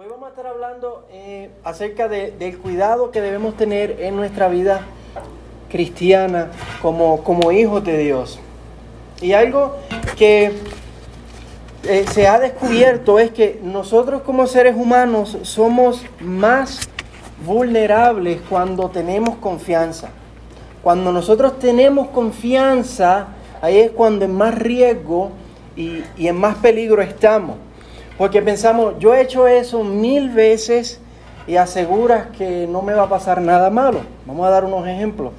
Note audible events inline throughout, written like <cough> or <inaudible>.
Hoy vamos a estar hablando eh, acerca de- del cuidado que debemos tener en nuestra vida cristiana como, como hijos de Dios. Y algo que eh, se ha descubierto es que nosotros como seres humanos somos más vulnerables cuando tenemos confianza. Cuando nosotros tenemos confianza, ahí es cuando en más riesgo y en más peligro estamos. Porque pensamos, yo he hecho eso mil veces y aseguras que no me va a pasar nada malo. Vamos a dar unos ejemplos.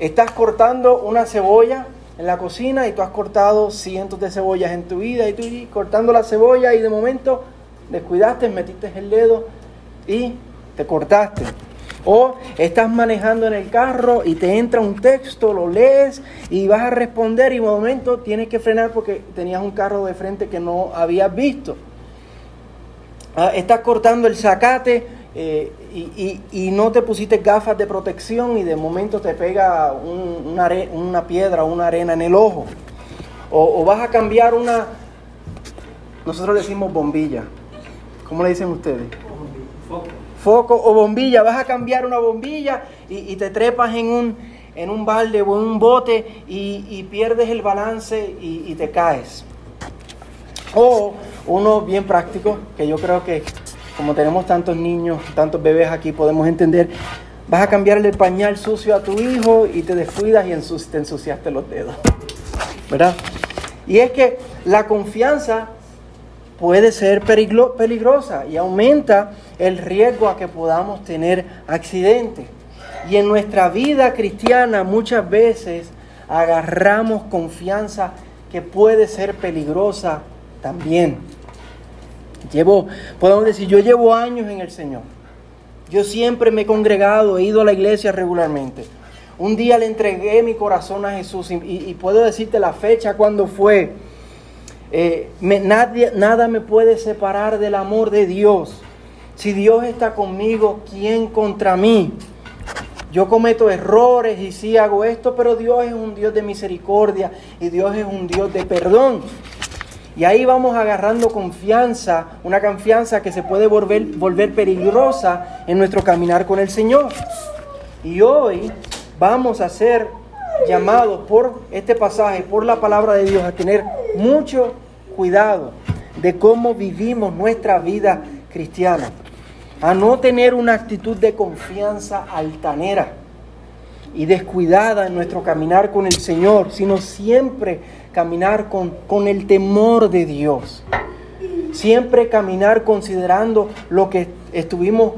Estás cortando una cebolla en la cocina y tú has cortado cientos de cebollas en tu vida y tú cortando la cebolla y de momento descuidaste, metiste el dedo y te cortaste. O estás manejando en el carro y te entra un texto, lo lees y vas a responder y de momento tienes que frenar porque tenías un carro de frente que no habías visto. Ah, estás cortando el zacate eh, y, y- y no te pusiste gafas de protección y de momento te pega un- una, una piedra o una arena en el ojo. O, o vas a cambiar una, nosotros le decimos bombilla. ¿Cómo le dicen ustedes? Foco o bombilla. Vas a cambiar una bombilla y, te trepas en un, en un balde o en un bote y, pierdes el balance y, te caes. O uno bien práctico, que yo creo que como tenemos tantos niños, tantos bebés aquí, podemos entender. Vas a cambiarle el pañal sucio a tu hijo y te descuidas y te ensuciaste los dedos. ¿Verdad? Y es que la confianza puede ser peligrosa y aumenta el riesgo a que podamos tener accidentes. Y en nuestra vida cristiana muchas veces agarramos confianza que puede ser peligrosa también. Llevo, podemos decir, yo llevo años en el Señor. Yo siempre me he congregado, he ido a la iglesia regularmente. Un día le entregué mi corazón a Jesús y- y puedo decirte la fecha cuando fue. Eh, nadie, nada me puede separar del amor de Dios. Si Dios está conmigo, ¿quién contra mí? Yo cometo errores y sí hago esto, pero Dios es un Dios de misericordia y Dios es un Dios de perdón. Y ahí vamos agarrando confianza, una confianza que se puede volver, volver peligrosa en nuestro caminar con el Señor. Y hoy vamos a ser llamados por este pasaje, por la palabra de Dios, a tener mucho cuidado de cómo vivimos nuestra vida cristiana. A no tener una actitud de confianza altanera y descuidada en nuestro caminar con el Señor, sino siempre caminar con, con el temor de Dios. Siempre caminar considerando lo que estuvimos,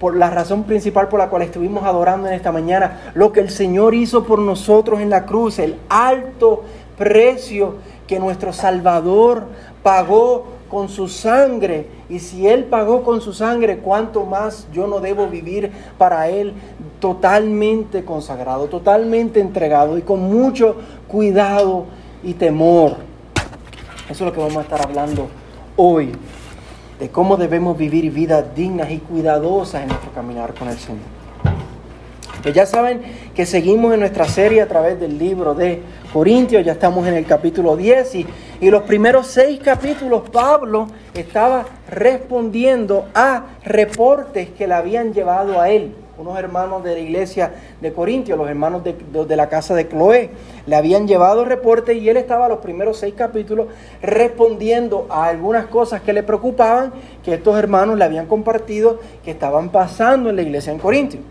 por la razón principal por la cual estuvimos adorando en esta mañana, lo que el Señor hizo por nosotros en la cruz, el alto precio que nuestro Salvador pagó con su sangre. Y si Él pagó con su sangre, ¿cuánto más yo no debo vivir para Él totalmente consagrado, totalmente entregado y con mucho cuidado y temor? Eso es lo que vamos a estar hablando hoy, de cómo debemos vivir vidas dignas y cuidadosas en nuestro caminar con el Señor. Ya saben que seguimos en nuestra serie a través del libro de Corintios, ya estamos en el capítulo 10 y, y los primeros seis capítulos Pablo estaba respondiendo a reportes que le habían llevado a él. Unos hermanos de la iglesia de Corintios, los hermanos de, la casa de Cloé, le habían llevado reportes y él estaba los primeros seis capítulos respondiendo a algunas cosas que le preocupaban, que estos hermanos le habían compartido, que estaban pasando en la iglesia en Corintios.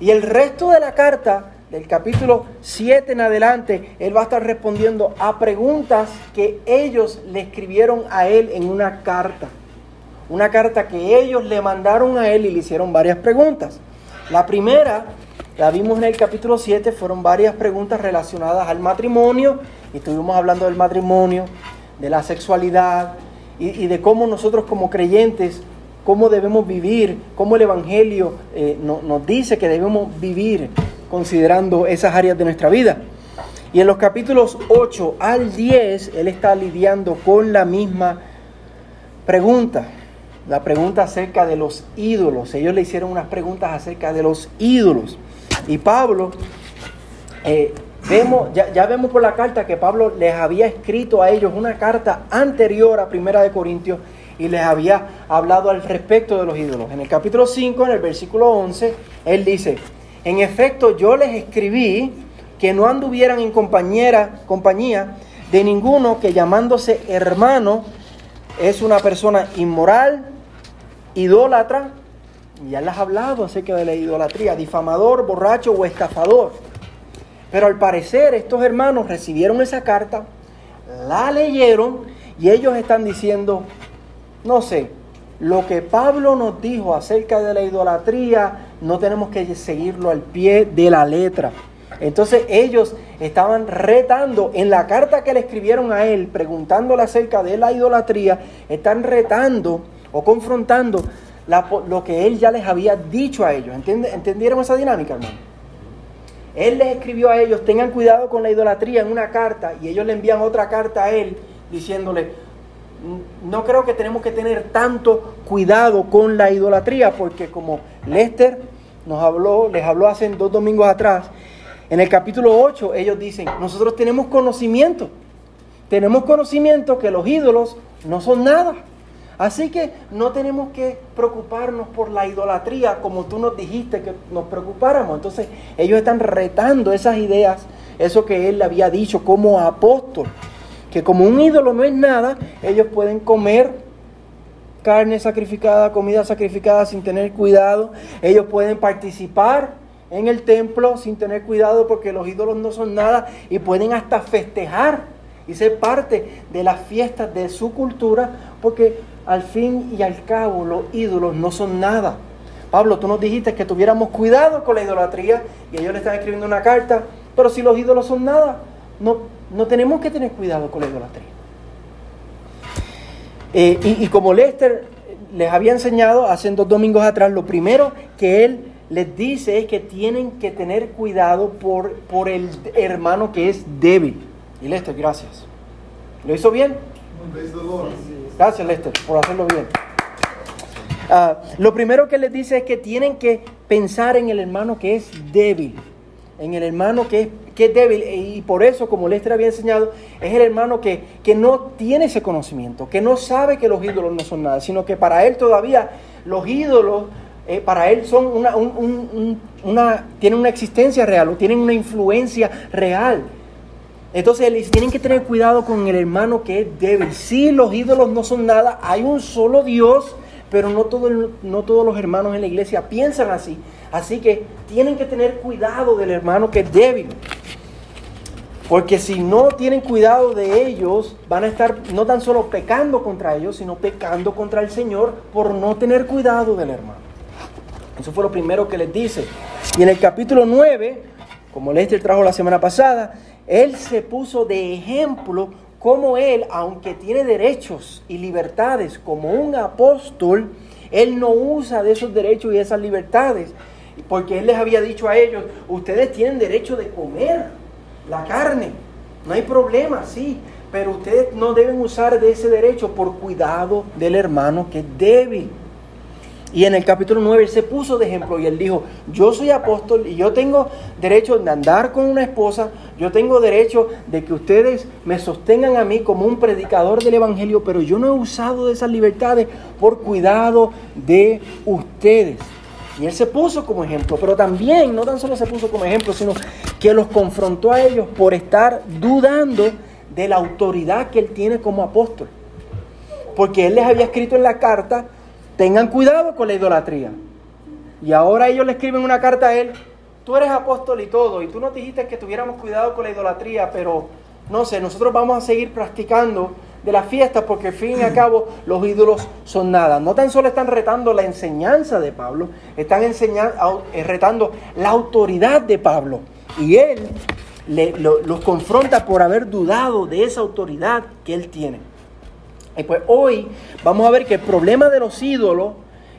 Y el resto de la carta, del capítulo 7 en adelante, él va a estar respondiendo a preguntas que ellos le escribieron a él en una carta. Una carta que ellos le mandaron a él y le hicieron varias preguntas. La primera, la vimos en el capítulo 7, fueron varias preguntas relacionadas al matrimonio. Y estuvimos hablando del matrimonio, de la sexualidad y, de cómo nosotros como creyentes cómo debemos vivir, cómo el Evangelio eh, no- nos dice que debemos vivir considerando esas áreas de nuestra vida. Y en los capítulos 8 al 10, él está lidiando con la misma pregunta, la pregunta acerca de los ídolos. Ellos le hicieron unas preguntas acerca de los ídolos. Y Pablo, eh, vemos, ya, ya vemos por la carta que Pablo les había escrito a ellos una carta anterior a Primera de Corintios y les había hablado al respecto de los ídolos. En el capítulo 5, en el versículo 11, él dice, en efecto yo les escribí que no anduvieran en compañera, compañía de ninguno que llamándose hermano es una persona inmoral, idólatra, ya les he hablado acerca de la idolatría, difamador, borracho o estafador. Pero al parecer estos hermanos recibieron esa carta, la leyeron y ellos están diciendo, no sé, lo que Pablo nos dijo acerca de la idolatría, no tenemos que seguirlo al pie de la letra. Entonces ellos estaban retando, en la carta que le escribieron a él, preguntándole acerca de la idolatría, están retando o confrontando lo que él ya les había dicho a ellos. ¿Entendieron esa dinámica, hermano? Él les escribió a ellos, tengan cuidado con la idolatría en una carta, y ellos le envían otra carta a él diciéndole, no creo que tenemos que tener tanto cuidado con la idolatría, porque como Lester nos habló, les habló hace dos domingos atrás, en el capítulo 8 ellos dicen, nosotros tenemos conocimiento, tenemos conocimiento que los ídolos no son nada. Así que no tenemos que preocuparnos por la idolatría como tú nos dijiste que nos preocupáramos. Entonces ellos están retando esas ideas, eso que él le había dicho como apóstol, que como un ídolo no es nada, ellos pueden comer carne sacrificada, comida sacrificada sin tener cuidado, ellos pueden participar en el templo sin tener cuidado porque los ídolos no son nada y pueden hasta festejar y ser parte de las fiestas de su cultura porque al fin y al cabo los ídolos no son nada. Pablo, tú nos dijiste que tuviéramos cuidado con la idolatría y ellos le están escribiendo una carta, pero si los ídolos son nada, no, no tenemos que tener cuidado con la idolatría. Eh, y, como Lester les había enseñado hace dos domingos atrás, lo primero que él les dice es que tienen que tener cuidado por, por el hermano que es débil. Y Lester, gracias. ¿Lo hizo bien? Gracias, Lester, por hacerlo bien. Ah, lo primero que les dice es que tienen que pensar en el hermano que es débil, en el hermano que es, débil. Y por eso, como Lester había enseñado, es el hermano que, que no tiene ese conocimiento, que no sabe que los ídolos no son nada, sino que para él todavía los ídolos, eh, para él son una, una, tienen una existencia real o tienen una influencia real. Entonces tienen que tener cuidado con el hermano que es débil. Si los ídolos no son nada, hay un solo Dios, pero no, no todos los hermanos en la iglesia piensan así. Así que tienen que tener cuidado del hermano que es débil. Porque si no tienen cuidado de ellos, van a estar no tan solo pecando contra ellos, sino pecando contra el Señor por no tener cuidado del hermano. Eso fue lo primero que les dice. Y en el capítulo 9, como Lester trajo la semana pasada, él se puso de ejemplo como él, aunque tiene derechos y libertades como un apóstol, él no usa de esos derechos y esas libertades, porque él les había dicho a ellos, ustedes tienen derecho de comer la carne, no hay problema, sí, pero ustedes no deben usar de ese derecho por cuidado del hermano que es débil. Y en el capítulo 9 él se puso de ejemplo y él dijo, yo soy apóstol y yo tengo derecho de andar con una esposa, yo tengo derecho de que ustedes me sostengan a mí como un predicador del Evangelio, pero yo no he usado de esas libertades por cuidado de ustedes. Y él se puso como ejemplo, pero también no tan solo se puso como ejemplo, sino que los confrontó a ellos por estar dudando de la autoridad que él tiene como apóstol. Porque él les había escrito en la carta, tengan cuidado con la idolatría. Y ahora ellos le escriben una carta a él, tú eres apóstol y todo, y tú nos dijiste que tuviéramos cuidado con la idolatría, pero no sé, nosotros vamos a seguir practicando de las fiestas porque al fin y al cabo <clears throat> los ídolos son nada. No tan solo están retando la enseñanza de Pablo, están enseñando, eh, retando la autoridad de Pablo. Y él los confronta por haber dudado de esa autoridad que él tiene. Y pues hoy vamos a ver que el problema de los ídolos,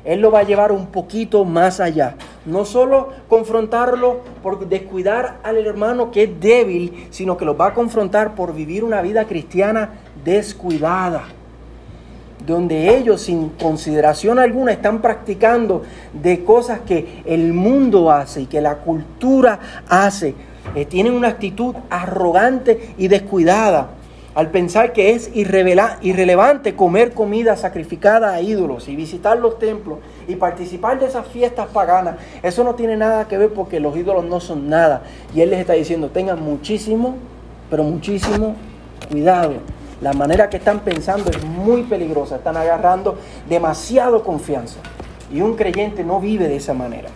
Él lo va a llevar un poquito más allá. No solo confrontarlo por descuidar al hermano que es débil, sino que lo va a confrontar por vivir una vida cristiana descuidada. Donde ellos sin consideración alguna están practicando de cosas que el mundo hace y que la cultura hace. Eh, tienen una actitud arrogante y descuidada al pensar que es irrelevante comer comida sacrificada a ídolos y visitar los templos y participar de esas fiestas paganas, eso no tiene nada que ver porque los ídolos no son nada. Y Él les está diciendo, tengan muchísimo, pero muchísimo cuidado. La manera que están pensando es muy peligrosa, están agarrando demasiado confianza. Y un creyente no vive de esa manera.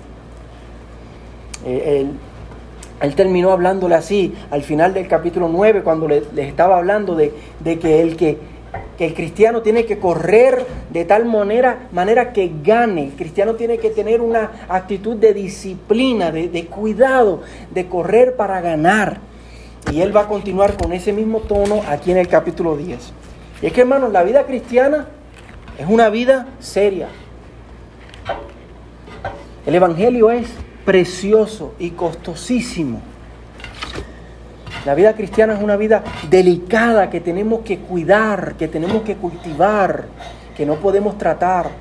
Eh, él terminó hablándole así al final del capítulo 9, cuando les estaba hablando de, que, el que, el cristiano tiene que correr de tal manera, manera que gane. El cristiano tiene que tener una actitud de disciplina, de, de cuidado, de correr para ganar. Y él va a continuar con ese mismo tono aquí en el capítulo 10. Y es que, hermanos, la vida cristiana es una vida seria. El Evangelio es precioso y costosísimo. La vida cristiana es una vida delicada que tenemos que cuidar, que tenemos que cultivar, que no podemos tratar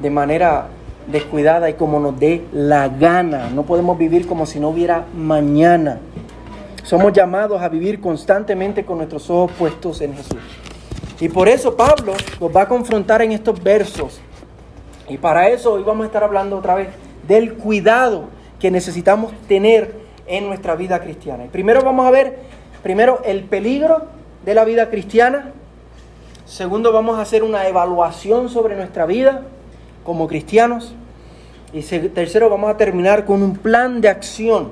de manera descuidada y como nos dé la gana. No podemos vivir como si no hubiera mañana. Somos llamados a vivir constantemente con nuestros ojos puestos en Jesús. Y por eso Pablo nos va a confrontar en estos versos y para eso hoy vamos a estar hablando otra vez del cuidado que necesitamos tener en nuestra vida cristiana. Y primero vamos a ver, primero, el peligro de la vida cristiana. Segundo, vamos a hacer una evaluación sobre nuestra vida como cristianos. Y tercero, vamos a terminar con un plan de acción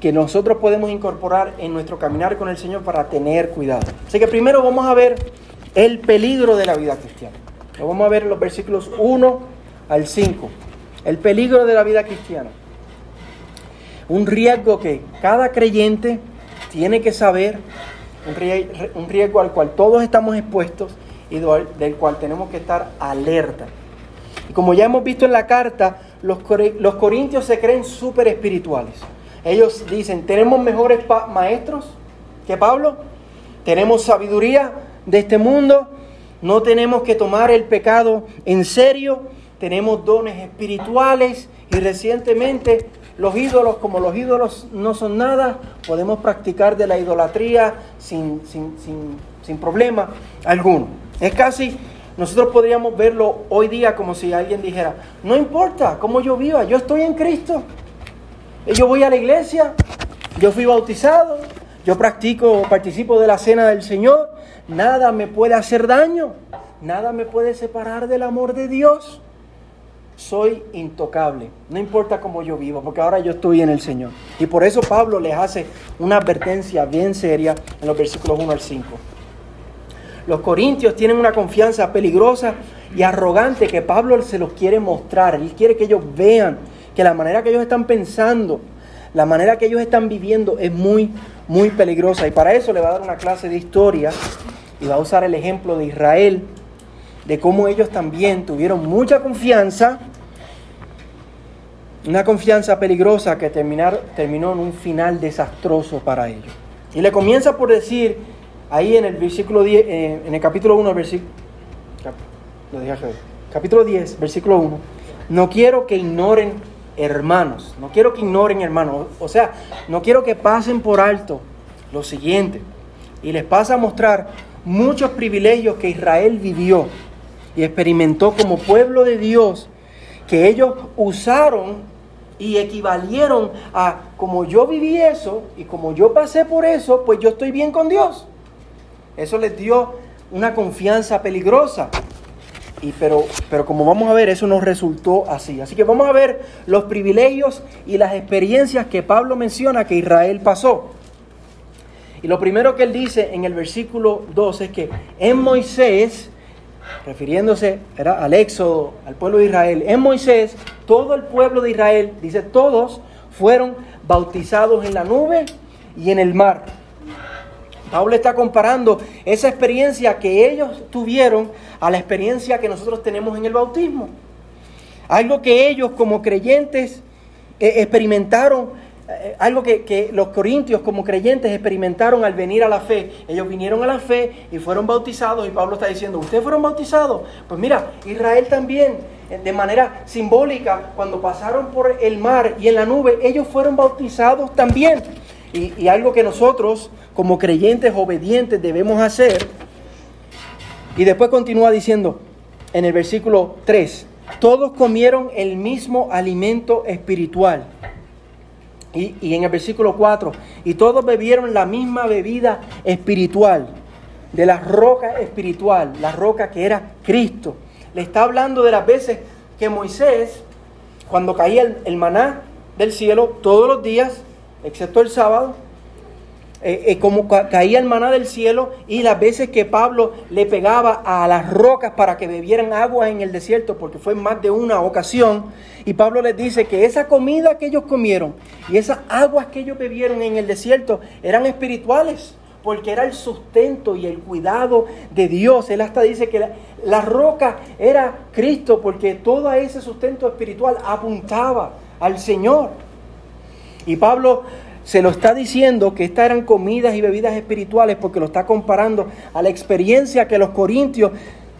que nosotros podemos incorporar en nuestro caminar con el Señor para tener cuidado. Así que primero vamos a ver el peligro de la vida cristiana. Lo vamos a ver en los versículos 1 al 5. El peligro de la vida cristiana. Un riesgo que cada creyente tiene que saber, un riesgo al cual todos estamos expuestos y del cual tenemos que estar alerta. Y como ya hemos visto en la carta, los, los corintios se creen súper espirituales. Ellos dicen, tenemos mejores maestros que Pablo, tenemos sabiduría de este mundo, no tenemos que tomar el pecado en serio, tenemos dones espirituales y recientemente los ídolos, como los ídolos no son nada, podemos practicar de la idolatría sin, sin, problema alguno. Es casi, nosotros podríamos verlo hoy día como si alguien dijera, no importa cómo yo viva, yo estoy en Cristo, yo voy a la iglesia, yo fui bautizado, yo practico, participo de la cena del Señor, nada me puede hacer daño, nada me puede separar del amor de Dios. Soy intocable, no importa cómo yo vivo, porque ahora yo estoy en el Señor. Y por eso Pablo les hace una advertencia bien seria en los versículos 1 al 5. Los corintios tienen una confianza peligrosa y arrogante que Pablo se los quiere mostrar. Él quiere que ellos vean que la manera que ellos están pensando, la manera que ellos están viviendo es muy, muy peligrosa. Y para eso le va a dar una clase de historia y va a usar el ejemplo de Israel, de cómo ellos también tuvieron mucha confianza, una confianza peligrosa que terminar, terminó en un final desastroso para ellos. Y le comienza por decir, ahí en el versículo 10, eh, en el capítulo 1, versículo, capítulo 10, versículo 1, no quiero que ignoren hermanos, no quiero que ignoren hermanos, o sea, no quiero que pasen por alto lo siguiente. Y les pasa a mostrar muchos privilegios que Israel vivió y experimentó como pueblo de Dios, que ellos usaron y equivalieron a como yo viví eso y como yo pasé por eso, pues yo estoy bien con Dios. Eso les dio una confianza peligrosa. Y pero, pero como vamos a ver, eso no resultó así. Así que vamos a ver los privilegios y las experiencias que Pablo menciona que Israel pasó. Y lo primero que él dice en el versículo 2 es que en Moisés, refiriéndose al éxodo, al pueblo de Israel, en Moisés, todo el pueblo de Israel, dice todos, fueron bautizados en la nube y en el mar. Pablo está comparando esa experiencia que ellos tuvieron a la experiencia que nosotros tenemos en el bautismo. Algo que ellos como creyentes eh, experimentaron, algo que, los corintios como creyentes experimentaron al venir a la fe. Ellos vinieron a la fe y fueron bautizados y Pablo está diciendo, ¿ustedes fueron bautizados? Pues mira, Israel también, eh, de manera simbólica, cuando pasaron por el mar y en la nube, ellos fueron bautizados también. y, y algo que nosotros como creyentes obedientes debemos hacer. Y después continúa diciendo en el versículo 3, todos comieron el mismo alimento espiritual. Y, en el versículo 4, y todos bebieron la misma bebida espiritual, de la roca espiritual, la roca que era Cristo. Le está hablando de las veces que Moisés, cuando caía el maná del cielo todos los días, excepto el sábado, eh, eh, como ca caía el maná del cielo y las veces que Pablo le pegaba a las rocas para que bebieran agua en el desierto, porque fue más de una ocasión, y Pablo les dice que esa comida que ellos comieron y esas aguas que ellos bebieron en el desierto eran espirituales, porque era el sustento y el cuidado de Dios. Él hasta dice que la, la roca era Cristo, porque todo ese sustento espiritual apuntaba al Señor. Y Pablo se lo está diciendo que estas eran comidas y bebidas espirituales porque lo está comparando a la experiencia que los corintios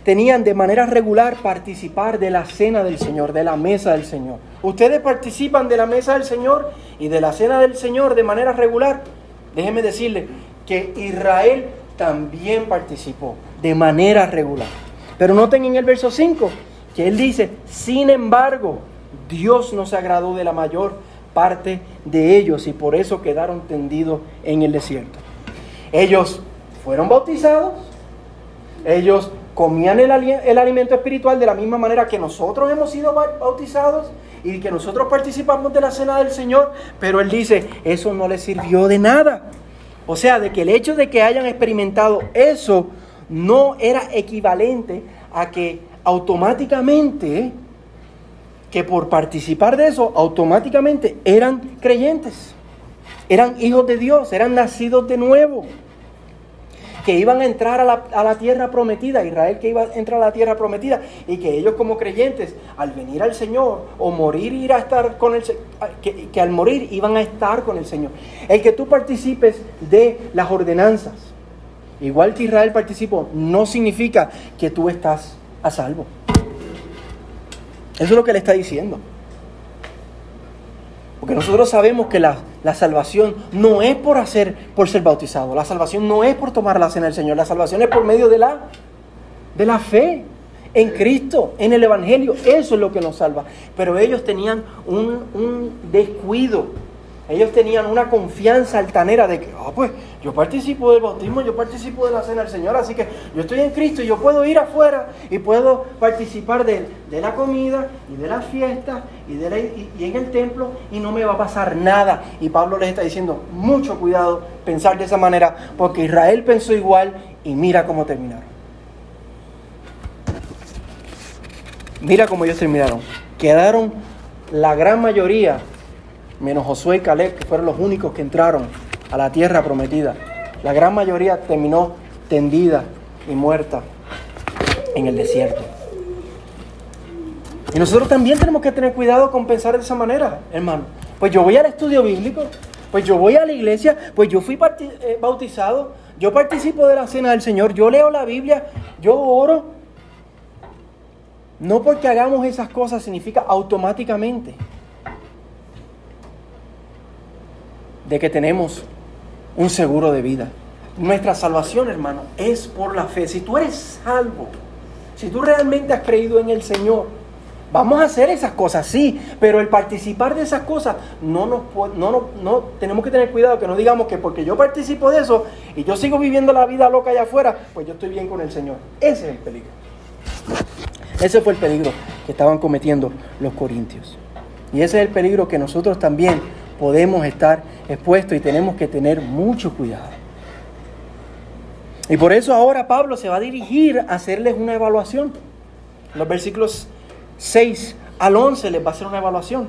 tenían de manera regular participar de la cena del Señor, de la mesa del Señor. Ustedes participan de la mesa del Señor y de la cena del Señor de manera regular. Déjenme decirle que Israel también participó de manera regular. Pero noten en el verso 5 que él dice, sin embargo, Dios no se agradó de la mayor parte de ellos y por eso quedaron tendidos en el desierto. Ellos fueron bautizados, ellos comían el, el, alimento espiritual de la misma manera que nosotros hemos sido bautizados y que nosotros participamos de la cena del Señor, pero Él dice, eso no les sirvió de nada. O sea, de que el hecho de que hayan experimentado eso no era equivalente a que automáticamente que por participar de eso automáticamente eran creyentes, eran hijos de Dios, eran nacidos de nuevo, que iban a entrar a la, a la, tierra prometida, Israel que iba a entrar a la tierra prometida, y que ellos como creyentes, al venir al Señor o morir, ir a estar con el que, que al morir iban a estar con el Señor. El que tú participes de las ordenanzas, igual que Israel participó, no significa que tú estás a salvo. Eso es lo que le está diciendo. Porque nosotros sabemos que la, la, salvación no es por hacer, por ser bautizado. La salvación no es por tomar la cena del Señor. La salvación es por medio de la, de la fe en Cristo, en el Evangelio. Eso es lo que nos salva. Pero ellos tenían un, un descuido ellos tenían una confianza altanera de que, ah, pues yo participo del bautismo, yo participo de la cena del Señor, así que yo estoy en Cristo y yo puedo ir afuera y puedo participar de, la comida y de las fiestas y, la, y, y, en el templo y no me va a pasar nada. Y Pablo les está diciendo, mucho cuidado pensar de esa manera, porque Israel pensó igual y mira cómo terminaron. Mira cómo ellos terminaron. Quedaron la gran mayoría menos Josué y Caleb, que fueron los únicos que entraron a la tierra prometida. La gran mayoría terminó tendida y muerta en el desierto. Y nosotros también tenemos que tener cuidado con pensar de esa manera, hermano. Pues yo voy al estudio bíblico, pues yo voy a la iglesia, pues yo fui eh, bautizado, yo participo de la cena del Señor, yo leo la Biblia, yo oro. No porque hagamos esas cosas significa automáticamente de que tenemos un seguro de vida. Nuestra salvación, hermano, es por la fe. Si tú eres salvo, si tú realmente has creído en el Señor, vamos a hacer esas cosas, sí, pero el participar de esas cosas, no, nos, no, no, no tenemos que tener cuidado que no digamos que porque yo participo de eso y yo sigo viviendo la vida loca allá afuera, pues yo estoy bien con el Señor. Ese es el peligro. Ese fue el peligro que estaban cometiendo los corintios. Y ese es el peligro que nosotros también podemos estar expuestos y tenemos que tener mucho cuidado. Y por eso ahora Pablo se va a dirigir a hacerles una evaluación. Los versículos 6 al 11 les va a hacer una evaluación.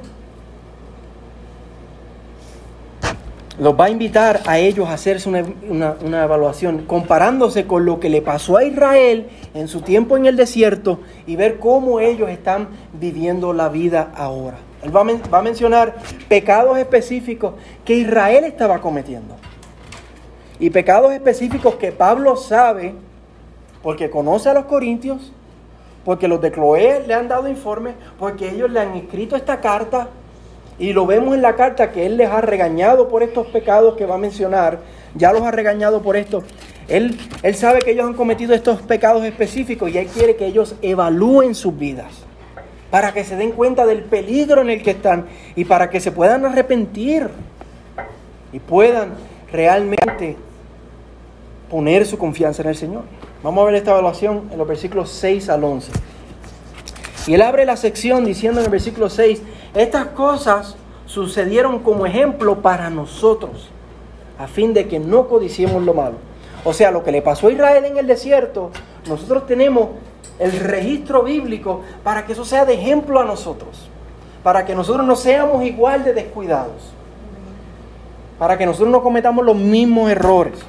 Los va a invitar a ellos a hacerse una, una, una, evaluación comparándose con lo que le pasó a Israel en su tiempo en el desierto y ver cómo ellos están viviendo la vida ahora. Él va a, mencionar pecados específicos que Israel estaba cometiendo. Y pecados específicos que Pablo sabe porque conoce a los corintios, porque los de Cloé le han dado informe, porque ellos le han escrito esta carta Y lo vemos en la carta que Él les ha regañado por estos pecados que va a mencionar. Ya los ha regañado por esto. Él, él sabe que ellos han cometido estos pecados específicos y Él quiere que ellos evalúen sus vidas. Para que se den cuenta del peligro en el que están y para que se puedan arrepentir y puedan realmente poner su confianza en el Señor. Vamos a ver esta evaluación en los versículos 6 al 11. Y él abre la sección diciendo en el versículo 6, estas cosas sucedieron como ejemplo para nosotros, a fin de que no codiciemos lo malo. O sea, lo que le pasó a Israel en el desierto, nosotros tenemos el registro bíblico para que eso sea de ejemplo a nosotros, para que nosotros no seamos igual de descuidados, para que nosotros no cometamos los mismos errores.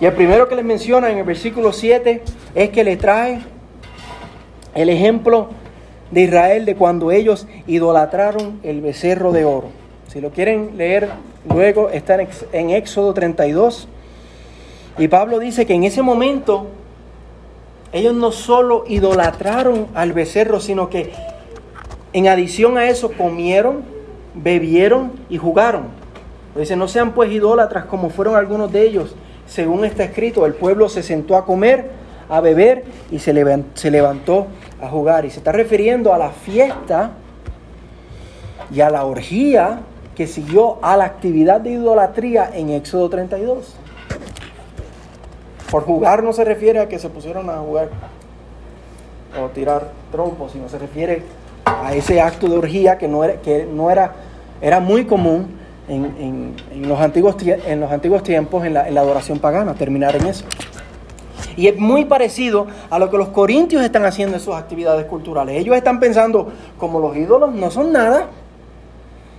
Y el primero que les menciona en el versículo 7 es que le trae el ejemplo de Israel de cuando ellos idolatraron el becerro de oro. Si lo quieren leer luego, está en Éxodo 32. Y Pablo dice que en ese momento ellos no solo idolatraron al becerro, sino que en adición a eso comieron, bebieron y jugaron. Dice, no sean pues idólatras como fueron algunos de ellos. Según está escrito, el pueblo se sentó a comer, a beber y se levantó a jugar. Y se está refiriendo a la fiesta y a la orgía que siguió a la actividad de idolatría en Éxodo 32. Por jugar no se refiere a que se pusieron a jugar o tirar trompos, sino se refiere a ese acto de orgía que no era, que no era, era muy común en, los, antiguos, en los antiguos tiempos en la, en la adoración pagana, terminar en eso. Y es muy parecido a lo que los corintios están haciendo en sus actividades culturales. Ellos están pensando, como los ídolos no son nada,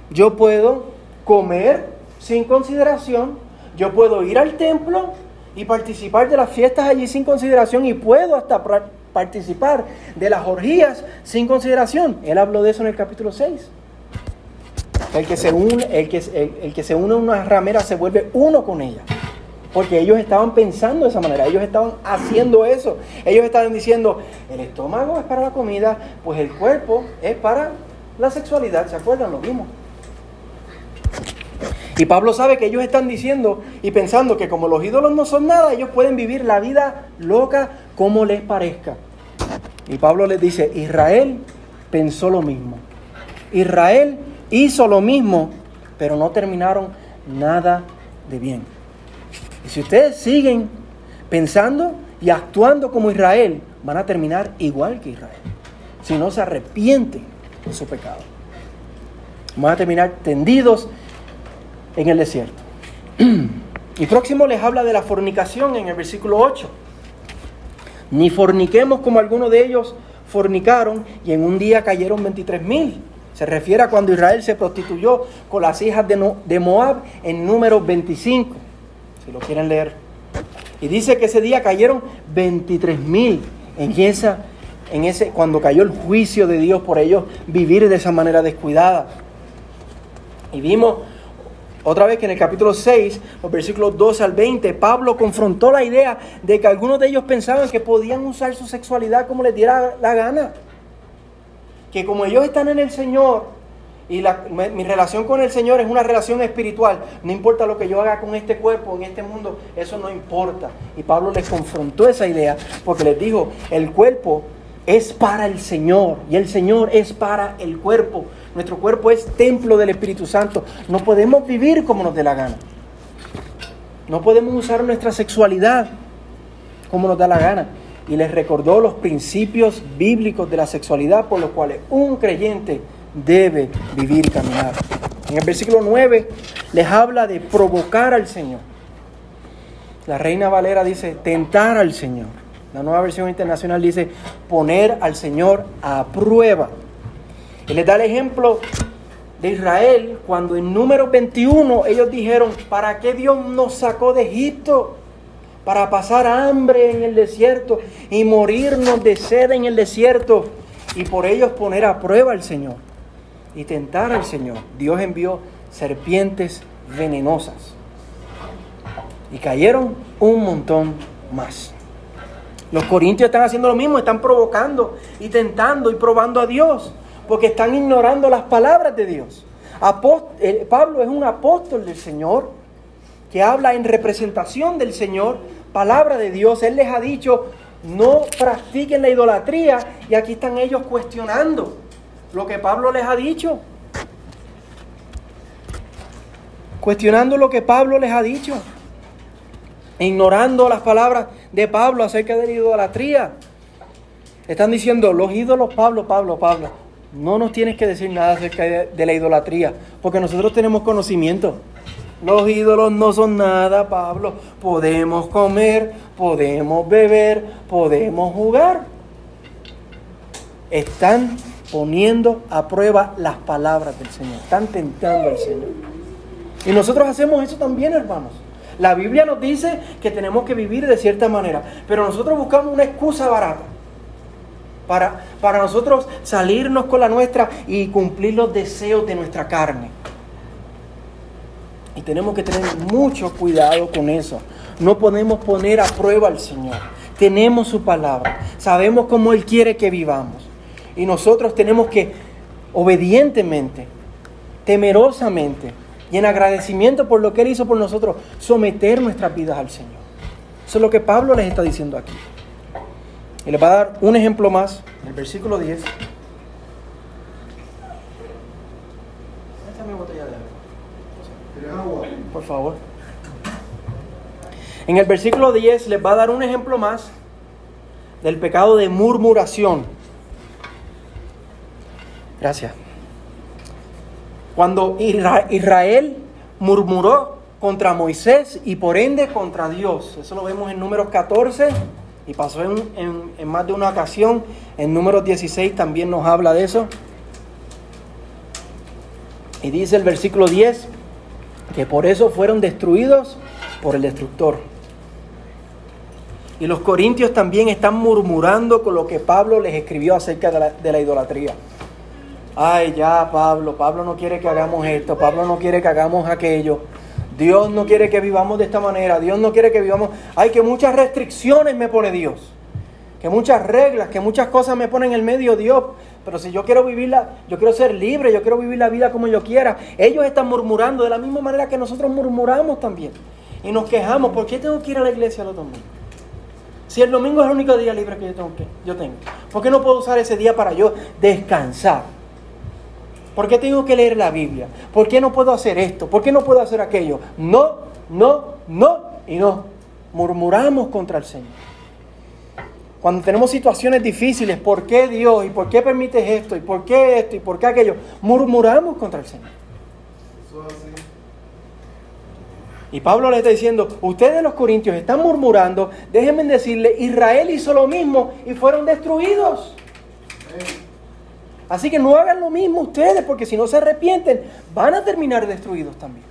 yo puedo comer sin consideración, yo puedo ir al templo y participar de las fiestas allí sin consideración y puedo hasta participar de las orgías sin consideración. Él habló de eso en el capítulo 6. El que se une, el que, el, que se une a una ramera se vuelve uno con ella. Porque ellos estaban pensando de esa manera, ellos estaban haciendo eso. Ellos estaban diciendo, el estómago es para la comida, pues el cuerpo es para la sexualidad. ¿Se acuerdan? Lo mismo. Y Pablo sabe que ellos están diciendo y pensando que como los ídolos no son nada, ellos pueden vivir la vida loca como les parezca. Y Pablo les dice, Israel pensó lo mismo. Israel hizo lo mismo, pero no terminaron nada de bien. Y si ustedes siguen pensando y actuando como Israel, van a terminar igual que Israel. Si no se arrepienten de su pecado. Van a terminar tendidos en el desierto. <clears throat> Y próximo les habla de la fornicación en el versículo 8. Ni forniquemos como algunos de ellos fornicaron y en un día cayeron 23 mil. Se refiere a cuando Israel se prostituyó con las hijas de, Moab en número 25, si lo quieren leer. Y dice que ese día cayeron 23 mil en esa, en ese, cuando cayó el juicio de Dios por ellos vivir de esa manera descuidada. Y vimos otra vez que en el capítulo 6, los versículos 12 al 20, Pablo confrontó la idea de que algunos de ellos pensaban que podían usar su sexualidad como les diera la gana. Que como ellos están en el Señor y mi relación con el Señor es una relación espiritual, no importa lo que yo haga con este cuerpo, en este mundo, eso no importa. Y Pablo les confrontó esa idea porque les dijo, el cuerpo es para el Señor y el Señor es para el cuerpo. Nuestro cuerpo es templo del Espíritu Santo. No podemos vivir como nos dé la gana. No podemos usar nuestra sexualidad como nos da la gana. Y les recordó los principios bíblicos de la sexualidad por los cuales un creyente debe vivir y caminar. En el versículo 9 les habla de provocar al Señor. La reina Valera dice tentar al Señor. La nueva versión internacional dice poner al Señor a prueba. Y les da el ejemplo de Israel cuando en número 21 ellos dijeron, ¿para qué Dios nos sacó de Egipto? Para pasar hambre en el desierto y morirnos de sed en el desierto. Y por ellos poner a prueba al Señor y tentar al Señor. Dios envió serpientes venenosas. Y cayeron un montón más. Los corintios están haciendo lo mismo, están provocando y tentando y probando a Dios, porque están ignorando las palabras de Dios. Pablo es un apóstol del Señor que habla en representación del Señor, palabra de Dios. Él les ha dicho, no practiquen la idolatría y aquí están ellos cuestionando lo que Pablo les ha dicho. Cuestionando lo que Pablo les ha dicho. Ignorando las palabras de Pablo acerca de la idolatría. Están diciendo, los ídolos, Pablo, Pablo, Pablo. No nos tienes que decir nada acerca de, la idolatría, porque nosotros tenemos conocimiento. Los ídolos no son nada, Pablo. Podemos comer, podemos beber, podemos jugar. Están poniendo a prueba las palabras del Señor. Están tentando al Señor. Y nosotros hacemos eso también, hermanos. La Biblia nos dice que tenemos que vivir de cierta manera, pero nosotros buscamos una excusa barata para, para nosotros salirnos con la nuestra y cumplir los deseos de nuestra carne. Y tenemos que tener mucho cuidado con eso. No podemos poner a prueba al Señor. Tenemos su palabra. Sabemos cómo Él quiere que vivamos. Y nosotros tenemos que obedientemente, temerosamente y en agradecimiento por lo que Él hizo por nosotros, someter nuestras vidas al Señor. Eso es lo que Pablo les está diciendo aquí. Y les va a dar un ejemplo más, en el versículo 10. Por favor. En el versículo 10 les va a dar un ejemplo más del pecado de murmuración. Gracias. Cuando Israel murmuró contra Moisés y por ende contra Dios. Eso lo vemos en números 14 y pasó en, más de una ocasión. En números 16 también nos habla de eso. Y dice el versículo 10 que por eso fueron destruidos por el destructor. Y los corintios también están murmurando con lo que Pablo les escribió acerca de la, de la idolatría. Ay, ya, Pablo, Pablo no quiere que hagamos esto, Pablo no quiere que hagamos aquello. Dios no quiere que vivamos de esta manera. Dios no quiere que vivamos. Hay que muchas restricciones me pone Dios. Que muchas reglas, que muchas cosas me ponen en el medio Dios. Pero si yo quiero vivirla, yo quiero ser libre, yo quiero vivir la vida como yo quiera. Ellos están murmurando de la misma manera que nosotros murmuramos también. Y nos quejamos, ¿por qué tengo que ir a la iglesia los domingos? Si el domingo es el único día libre que yo tengo, que, yo tengo. ¿Por qué no puedo usar ese día para yo descansar? ¿Por qué tengo que leer la Biblia? ¿Por qué no puedo hacer esto? ¿Por qué no puedo hacer aquello? No, no, no y no. Murmuramos contra el Señor. Cuando tenemos situaciones difíciles, ¿por qué Dios? ¿Y por qué permites esto? ¿Y por qué esto? ¿Y por qué aquello? Murmuramos contra el Señor. Y Pablo le está diciendo, ustedes los corintios están murmurando, déjenme decirle, Israel hizo lo mismo y fueron destruidos. Así que no hagan lo mismo ustedes, porque si no se arrepienten, van a terminar destruidos también.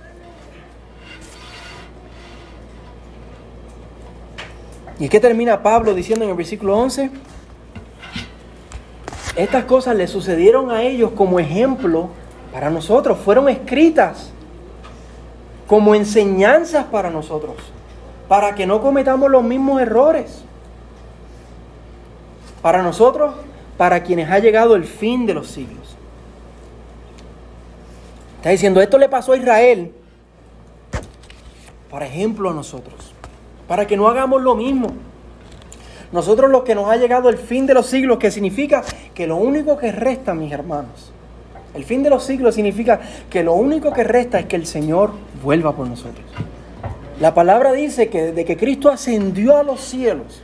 ¿Y qué termina Pablo diciendo en el versículo 11? Estas cosas le sucedieron a ellos como ejemplo para nosotros, fueron escritas como enseñanzas para nosotros, para que no cometamos los mismos errores. Para nosotros para quienes ha llegado el fin de los siglos. Está diciendo, esto le pasó a Israel, por ejemplo a nosotros, para que no hagamos lo mismo. Nosotros los que nos ha llegado el fin de los siglos, que significa que lo único que resta, mis hermanos, el fin de los siglos significa que lo único que resta es que el Señor vuelva por nosotros. La palabra dice que desde que Cristo ascendió a los cielos,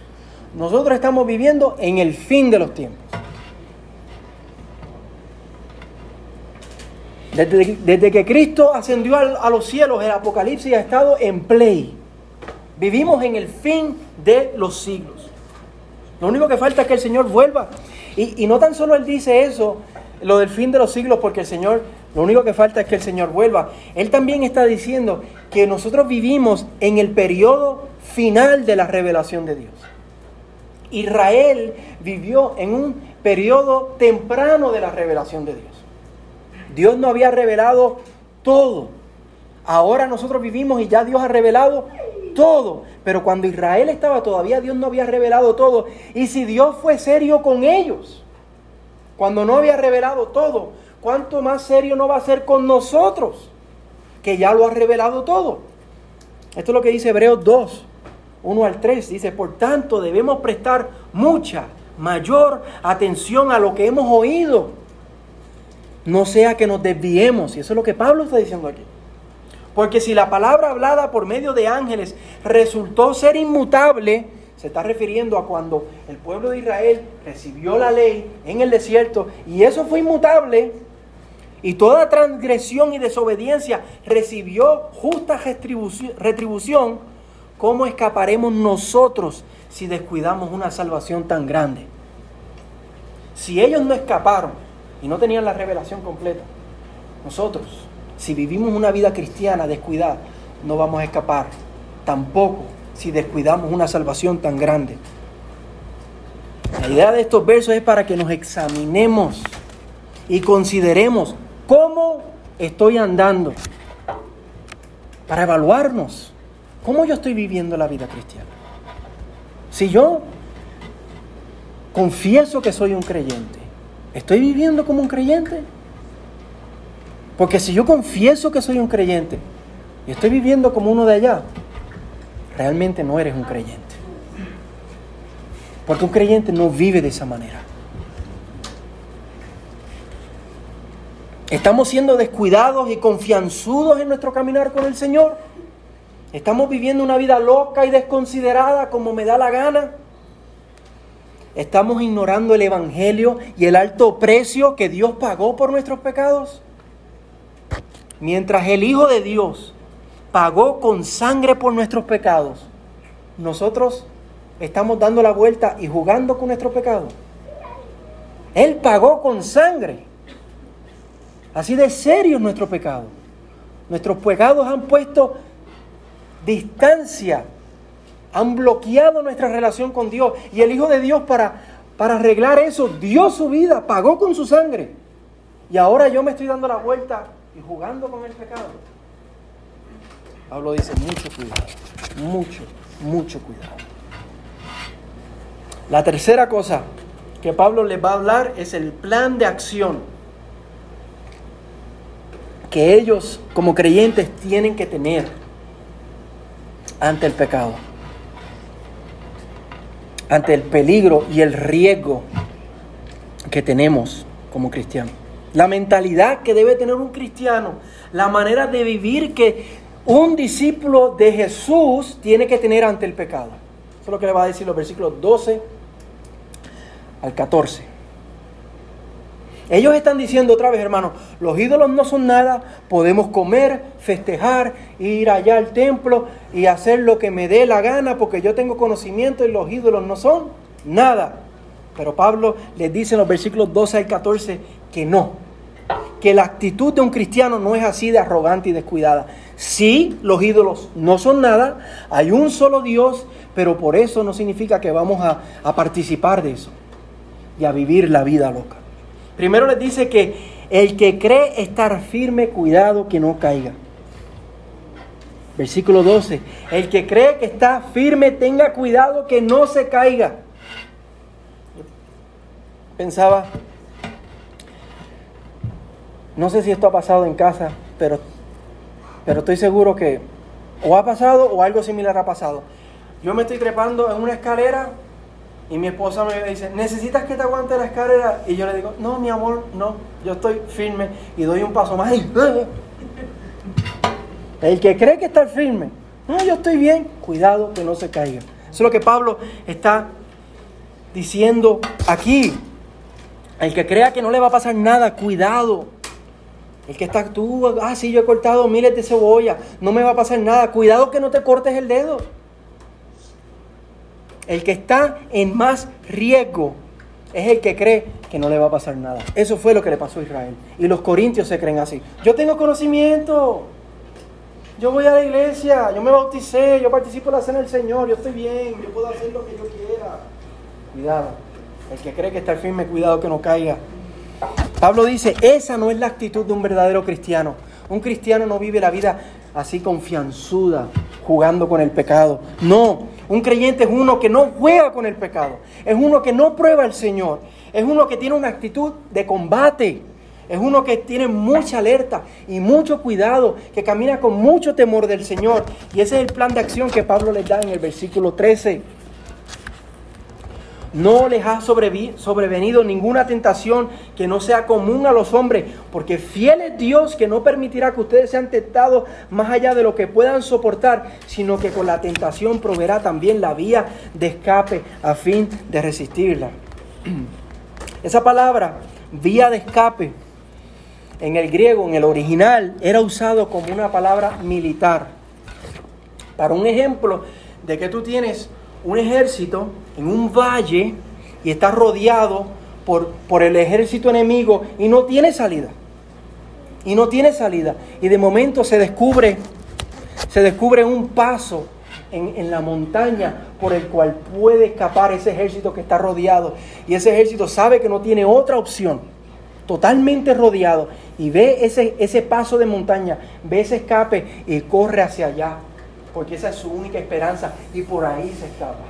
nosotros estamos viviendo en el fin de los tiempos. Desde, que Cristo ascendió a, los cielos, el Apocalipsis ha estado en play. Vivimos en el fin de los siglos. Lo único que falta es que el Señor vuelva. Y, y, no tan solo Él dice eso, lo del fin de los siglos, porque el Señor, lo único que falta es que el Señor vuelva. Él también está diciendo que nosotros vivimos en el periodo final de la revelación de Dios. Israel vivió en un periodo temprano de la revelación de Dios. Dios no había revelado todo. Ahora nosotros vivimos y ya Dios ha revelado todo, pero cuando Israel estaba todavía Dios no había revelado todo. Y si Dios fue serio con ellos, cuando no había revelado todo, ¿cuánto más serio no va a ser con nosotros? Que ya lo ha revelado todo. Esto es lo que dice Hebreos 2, 1 al 3. Dice, por tanto debemos prestar mucha, mayor atención a lo que hemos oído. No sea que nos desviemos. Y eso es lo que Pablo está diciendo aquí. Porque si la palabra hablada por medio de ángeles resultó ser inmutable, se está refiriendo a cuando el pueblo de Israel recibió la ley en el desierto y eso fue inmutable y toda transgresión y desobediencia recibió justa retribución, ¿cómo escaparemos nosotros si descuidamos una salvación tan grande? Si ellos no escaparon y no tenían la revelación completa, nosotros si vivimos una vida cristiana descuidada, no vamos a escapar. Tampoco si descuidamos una salvación tan grande. La idea de estos versos es para que nos examinemos y consideremos cómo estoy andando. Para evaluarnos cómo yo estoy viviendo la vida cristiana. Si yo confieso que soy un creyente, ¿estoy viviendo como un creyente? Porque si yo confieso que soy un creyente y estoy viviendo como uno de allá, realmente no eres un creyente. Porque un creyente no vive de esa manera. Estamos siendo descuidados y confianzudos en nuestro caminar con el Señor. Estamos viviendo una vida loca y desconsiderada como me da la gana. Estamos ignorando el Evangelio y el alto precio que Dios pagó por nuestros pecados. Mientras el Hijo de Dios pagó con sangre por nuestros pecados, nosotros estamos dando la vuelta y jugando con nuestro pecado. Él pagó con sangre. Así de serio es nuestro pecado. Nuestros pecados han puesto distancia, han bloqueado nuestra relación con Dios. Y el Hijo de Dios para, para arreglar eso dio su vida, pagó con su sangre. Y ahora yo me estoy dando la vuelta y jugando con el pecado. Pablo dice, mucho cuidado, mucho, mucho cuidado. La tercera cosa que Pablo les va a hablar es el plan de acción que ellos como creyentes tienen que tener ante el pecado, ante el peligro y el riesgo que tenemos como cristianos la mentalidad que debe tener un cristiano, la manera de vivir que un discípulo de Jesús tiene que tener ante el pecado. Eso es lo que le va a decir los versículos 12 al 14. Ellos están diciendo otra vez, hermano, los ídolos no son nada, podemos comer, festejar, ir allá al templo y hacer lo que me dé la gana porque yo tengo conocimiento y los ídolos no son nada. Pero Pablo les dice en los versículos 12 al 14 que no, que la actitud de un cristiano no es así de arrogante y descuidada. Sí, los ídolos no son nada, hay un solo Dios, pero por eso no significa que vamos a, a participar de eso y a vivir la vida loca. Primero les dice que el que cree estar firme, cuidado que no caiga. Versículo 12, el que cree que está firme, tenga cuidado que no se caiga. Pensaba, no sé si esto ha pasado en casa, pero, pero estoy seguro que o ha pasado o algo similar ha pasado. Yo me estoy trepando en una escalera y mi esposa me dice, ¿necesitas que te aguante la escalera? Y yo le digo, no, mi amor, no, yo estoy firme y doy un paso más. <laughs> El que cree que está firme, no, yo estoy bien, cuidado que no se caiga. Eso es lo que Pablo está diciendo aquí. El que crea que no le va a pasar nada, cuidado. El que está tú, ah, sí, yo he cortado miles de cebolla, no me va a pasar nada. Cuidado que no te cortes el dedo. El que está en más riesgo es el que cree que no le va a pasar nada. Eso fue lo que le pasó a Israel. Y los corintios se creen así. Yo tengo conocimiento. Yo voy a la iglesia, yo me bauticé, yo participo en la cena del Señor, yo estoy bien, yo puedo hacer lo que yo quiera. Cuidado. El que cree que está firme, cuidado que no caiga. Pablo dice, esa no es la actitud de un verdadero cristiano. Un cristiano no vive la vida así confianzuda, jugando con el pecado. No, un creyente es uno que no juega con el pecado. Es uno que no prueba al Señor. Es uno que tiene una actitud de combate. Es uno que tiene mucha alerta y mucho cuidado, que camina con mucho temor del Señor. Y ese es el plan de acción que Pablo les da en el versículo 13. No les ha sobrevenido ninguna tentación que no sea común a los hombres, porque fiel es Dios que no permitirá que ustedes sean tentados más allá de lo que puedan soportar, sino que con la tentación proveerá también la vía de escape a fin de resistirla. <clears throat> Esa palabra, vía de escape, en el griego, en el original, era usado como una palabra militar. Para un ejemplo de que tú tienes un ejército en un valle y está rodeado por, por el ejército enemigo y no tiene salida. Y no tiene salida. Y de momento se descubre, se descubre un paso en, en, la montaña por el cual puede escapar ese ejército que está rodeado. Y ese ejército sabe que no tiene otra opción. Totalmente rodeado. Y ve ese, ese paso de montaña, ve ese escape y corre hacia allá porque esa es su única esperanza y por ahí se escapa.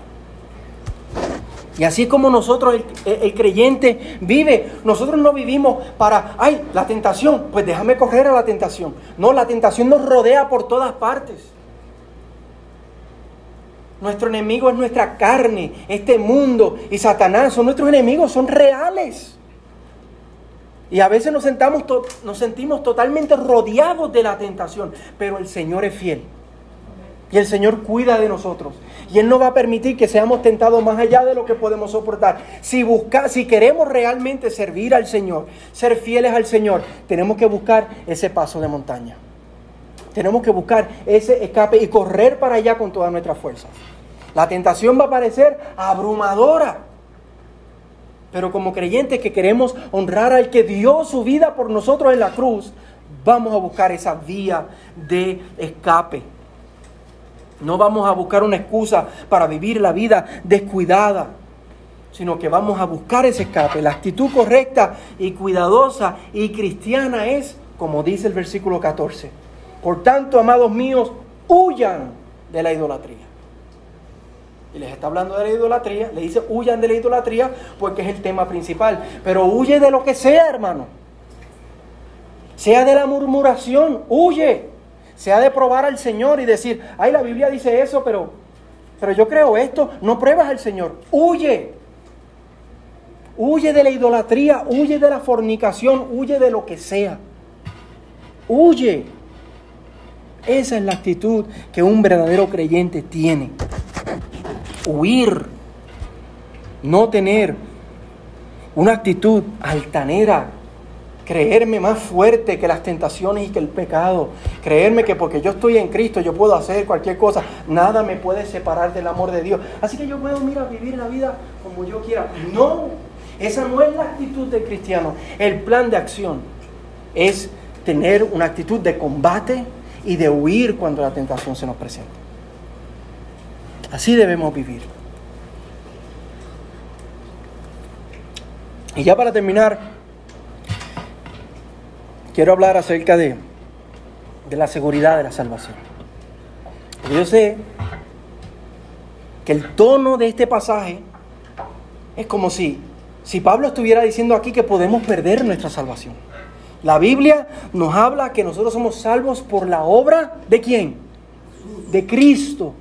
Y así como nosotros, el, creyente, vive, nosotros no vivimos para, ay, la tentación, pues déjame correr a la tentación. No, la tentación nos rodea por todas partes. Nuestro enemigo es nuestra carne, este mundo y Satanás son nuestros enemigos, son reales. Y a veces nos, sentamos nos sentimos totalmente rodeados de la tentación, pero el Señor es fiel. Y el Señor cuida de nosotros. Y Él no va a permitir que seamos tentados más allá de lo que podemos soportar. Si, busca, si queremos realmente servir al Señor, ser fieles al Señor, tenemos que buscar ese paso de montaña. Tenemos que buscar ese escape y correr para allá con todas nuestras fuerzas. La tentación va a parecer abrumadora. Pero como creyentes que queremos honrar al que dio su vida por nosotros en la cruz, vamos a buscar esa vía de escape. No vamos a buscar una excusa para vivir la vida descuidada, sino que vamos a buscar ese escape. La actitud correcta y cuidadosa y cristiana es, como dice el versículo 14, por tanto, amados míos, huyan de la idolatría. Y les está hablando de la idolatría, le dice huyan de la idolatría porque es el tema principal. Pero huye de lo que sea, hermano. Sea de la murmuración, huye se ha de probar al Señor y decir, ay, la Biblia dice eso, pero, pero yo creo esto, no pruebas al Señor, huye. Huye de la idolatría, huye de la fornicación, huye de lo que sea. Huye. Esa es la actitud que un verdadero creyente tiene. Huir. No tener una actitud altanera, creerme más fuerte que las tentaciones y que el pecado, creerme que porque yo estoy en Cristo yo puedo hacer cualquier cosa, nada me puede separar del amor de Dios. Así que yo puedo, mira, vivir la vida como yo quiera. No, esa no es la actitud del cristiano. El plan de acción es tener una actitud de combate y de huir cuando la tentación se nos presenta. Así debemos vivir. Y ya para terminar, quiero hablar acerca de, de la seguridad de la salvación. yo sé que el tono de este pasaje es como si, si Pablo estuviera diciendo aquí que podemos perder nuestra salvación. La Biblia nos habla que nosotros somos salvos por la obra de quién? De Cristo.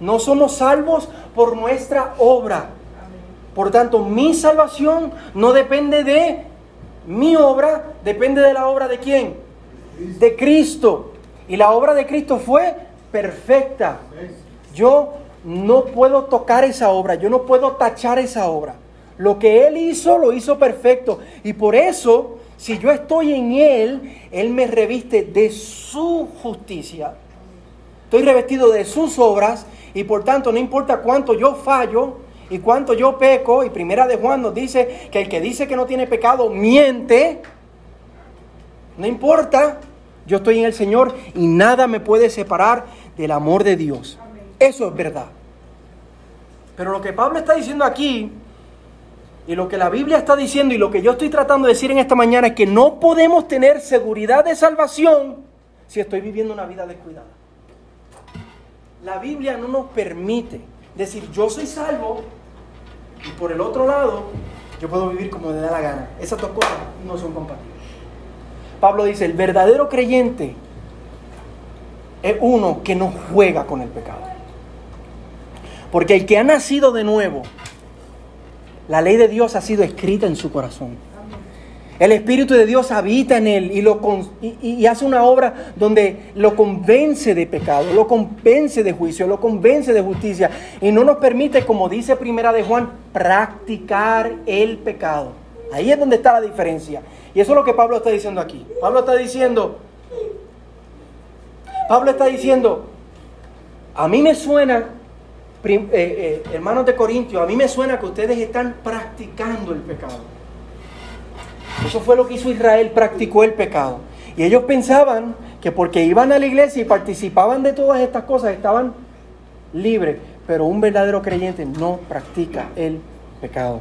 No somos salvos por nuestra obra. Por tanto, mi salvación no depende de mi obra depende de la obra de quién? De Cristo. Y la obra de Cristo fue perfecta. Yo no puedo tocar esa obra, yo no puedo tachar esa obra. Lo que Él hizo, lo hizo perfecto. Y por eso, si yo estoy en Él, Él me reviste de su justicia. Estoy revestido de sus obras y por tanto no importa cuánto yo fallo, y cuánto yo peco, y primera de Juan nos dice que el que dice que no tiene pecado miente, no importa, yo estoy en el Señor y nada me puede separar del amor de Dios. Eso es verdad. Pero lo que Pablo está diciendo aquí, y lo que la Biblia está diciendo, y lo que yo estoy tratando de decir en esta mañana, es que no podemos tener seguridad de salvación si estoy viviendo una vida descuidada. la Biblia no nos permite decir yo soy salvo y por el otro lado yo puedo vivir como me da la gana. Esas dos cosas no son compatibles. Pablo dice, el verdadero creyente es uno que no juega con el pecado. Porque el que ha nacido de nuevo, la ley de Dios ha sido escrita en su corazón. El Espíritu de Dios habita en él y, lo, y, hace una obra donde lo convence de pecado, lo convence de juicio, lo convence de justicia y no nos permite, como dice Primera de Juan, practicar el pecado. Ahí es donde está la diferencia. Y eso es lo que Pablo está diciendo aquí. Pablo está diciendo, Pablo está diciendo, a mí me suena, eh, eh, hermanos de Corintios, a mí me suena que ustedes están practicando el pecado. Eso fue lo que hizo Israel, practicó el pecado. Y ellos pensaban que porque iban a la iglesia y participaban de todas estas cosas, estaban libres. Pero un verdadero creyente no practica el pecado.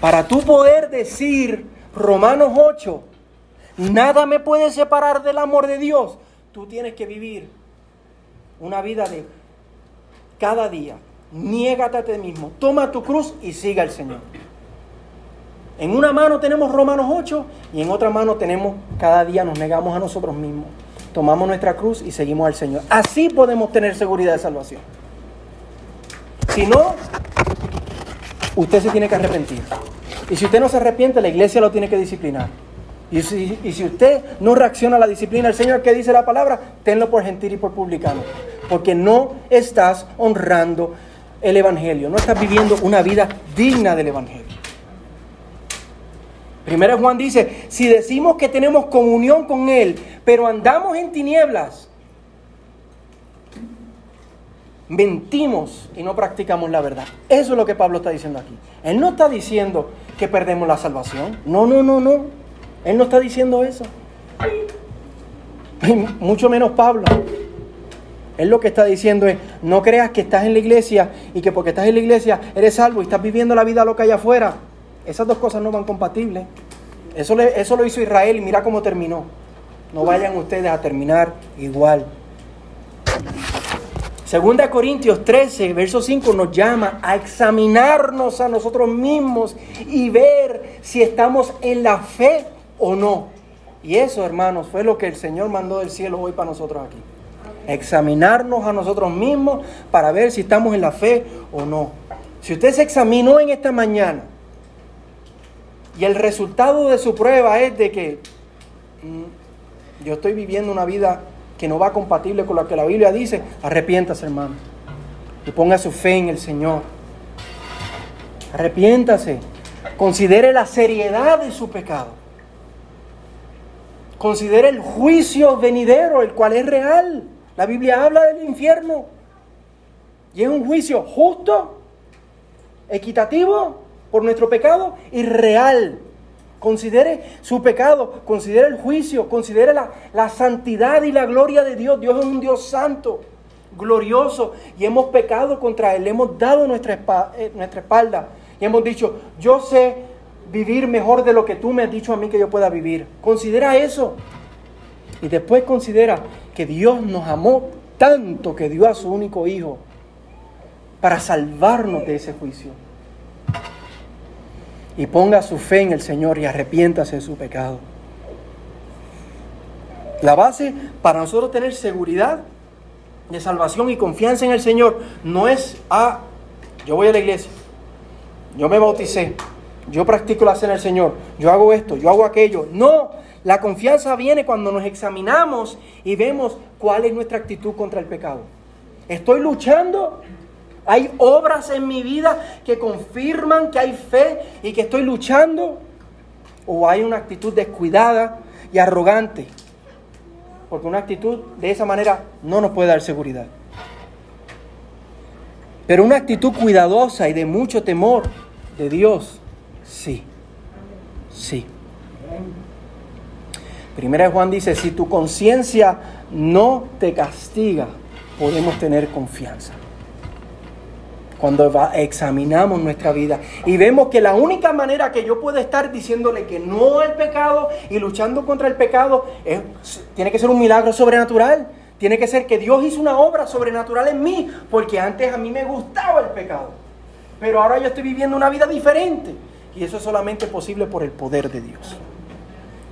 Para tú poder decir Romanos 8, nada me puede separar del amor de Dios, tú tienes que vivir una vida de cada día. Niégate a ti mismo, toma tu cruz y siga al Señor. En una mano tenemos Romanos 8 y en otra mano tenemos cada día nos negamos a nosotros mismos. Tomamos nuestra cruz y seguimos al Señor. Así podemos tener seguridad de salvación. Si no, usted se tiene que arrepentir. Y si usted no se arrepiente, la iglesia lo tiene que disciplinar. Y si, y si, usted no reacciona a la disciplina del Señor que dice la palabra, tenlo por gentil y por publicano. Porque no estás honrando el Evangelio, no estás viviendo una vida digna del Evangelio. Primero Juan dice, si decimos que tenemos comunión con Él, pero andamos en tinieblas, mentimos y no practicamos la verdad. Eso es lo que Pablo está diciendo aquí. Él no está diciendo que perdemos la salvación. No, no, no, no. Él no está diciendo eso. Mucho menos Pablo. Él lo que está diciendo es, no creas que estás en la iglesia y que porque estás en la iglesia eres salvo y estás viviendo la vida loca allá afuera. Esas dos cosas no van compatibles. Eso, eso lo hizo Israel y mira cómo terminó. No vayan ustedes a terminar igual. Segunda Corintios 13, verso 5 nos llama a examinarnos a nosotros mismos y ver si estamos en la fe o no. Y eso, hermanos, fue lo que el Señor mandó del cielo hoy para nosotros aquí. Examinarnos a nosotros mismos para ver si estamos en la fe o no. Si usted se examinó en esta mañana y el resultado de su prueba es de que mm, yo estoy viviendo una vida que no va compatible con lo que la Biblia dice. Arrepiéntase, hermano. Y ponga su fe en el Señor. Arrepiéntase. Considere la seriedad de su pecado. Considere el juicio venidero, el cual es real. La Biblia habla del infierno. Y es un juicio justo, equitativo por nuestro pecado y real. Considere su pecado, considere el juicio, considere la, santidad y la gloria de Dios. Dios es un Dios santo, glorioso, y hemos pecado contra Él, le hemos dado nuestra, eh, nuestra espalda y hemos dicho, yo sé vivir mejor de lo que tú me has dicho a mí que yo pueda vivir. Considera eso. Y después considera que Dios nos amó tanto que dio a su único Hijo para salvarnos de ese juicio y ponga su fe en el Señor y arrepiéntase de su pecado. La base para nosotros tener seguridad de salvación y confianza en el Señor no es, ah, yo voy a la iglesia, yo me bauticé, yo practico la cena del Señor, yo hago esto, yo hago aquello. No, la confianza viene cuando nos examinamos y vemos cuál es nuestra actitud contra el pecado. ¿Estoy luchando hay obras en mi vida que confirman que hay fe y que estoy luchando. O hay una actitud descuidada y arrogante. Porque una actitud de esa manera no nos puede dar seguridad. Pero una actitud cuidadosa y de mucho temor de Dios, sí. Sí. Primera Juan dice, si tu conciencia no te castiga, podemos tener confianza cuando examinamos nuestra vida y vemos que la única manera que yo puedo estar diciéndole que no al pecado y luchando contra el pecado tiene que ser un milagro sobrenatural. Tiene que ser que Dios hizo una obra sobrenatural en mí, porque antes a mí me gustaba el pecado. Pero ahora yo estoy viviendo una vida diferente. Y eso es solamente posible por el poder de Dios.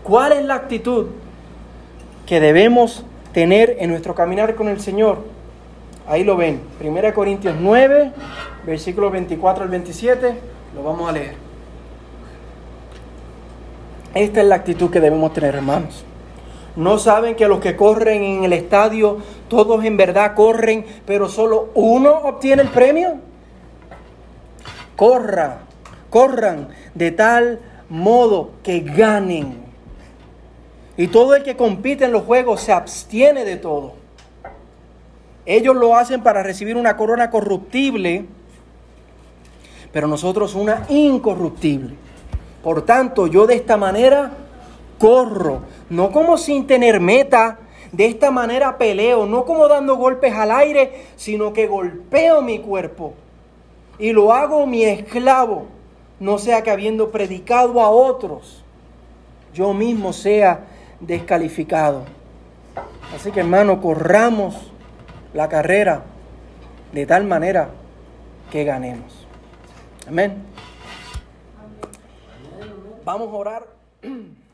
¿Cuál es la actitud que debemos tener en nuestro caminar con el Señor? Ahí lo ven. 1 Corintios 9, versículos 24 al 27. Lo vamos a leer. Esta es la actitud que debemos tener, hermanos. ¿No saben que los que corren en el estadio, todos en verdad corren, pero solo uno obtiene el premio? Corra, corran de tal modo que ganen. Y todo el que compite en los juegos se abstiene de todo. Ellos lo hacen para recibir una corona corruptible, pero nosotros una incorruptible. Por tanto, yo de esta manera corro, no como sin tener meta, de esta manera peleo, no como dando golpes al aire, sino que golpeo mi cuerpo y lo hago mi esclavo, no sea que habiendo predicado a otros, yo mismo sea descalificado. Así que hermano, corramos la carrera de tal manera que ganemos. Amén. Vamos a orar. <clears throat>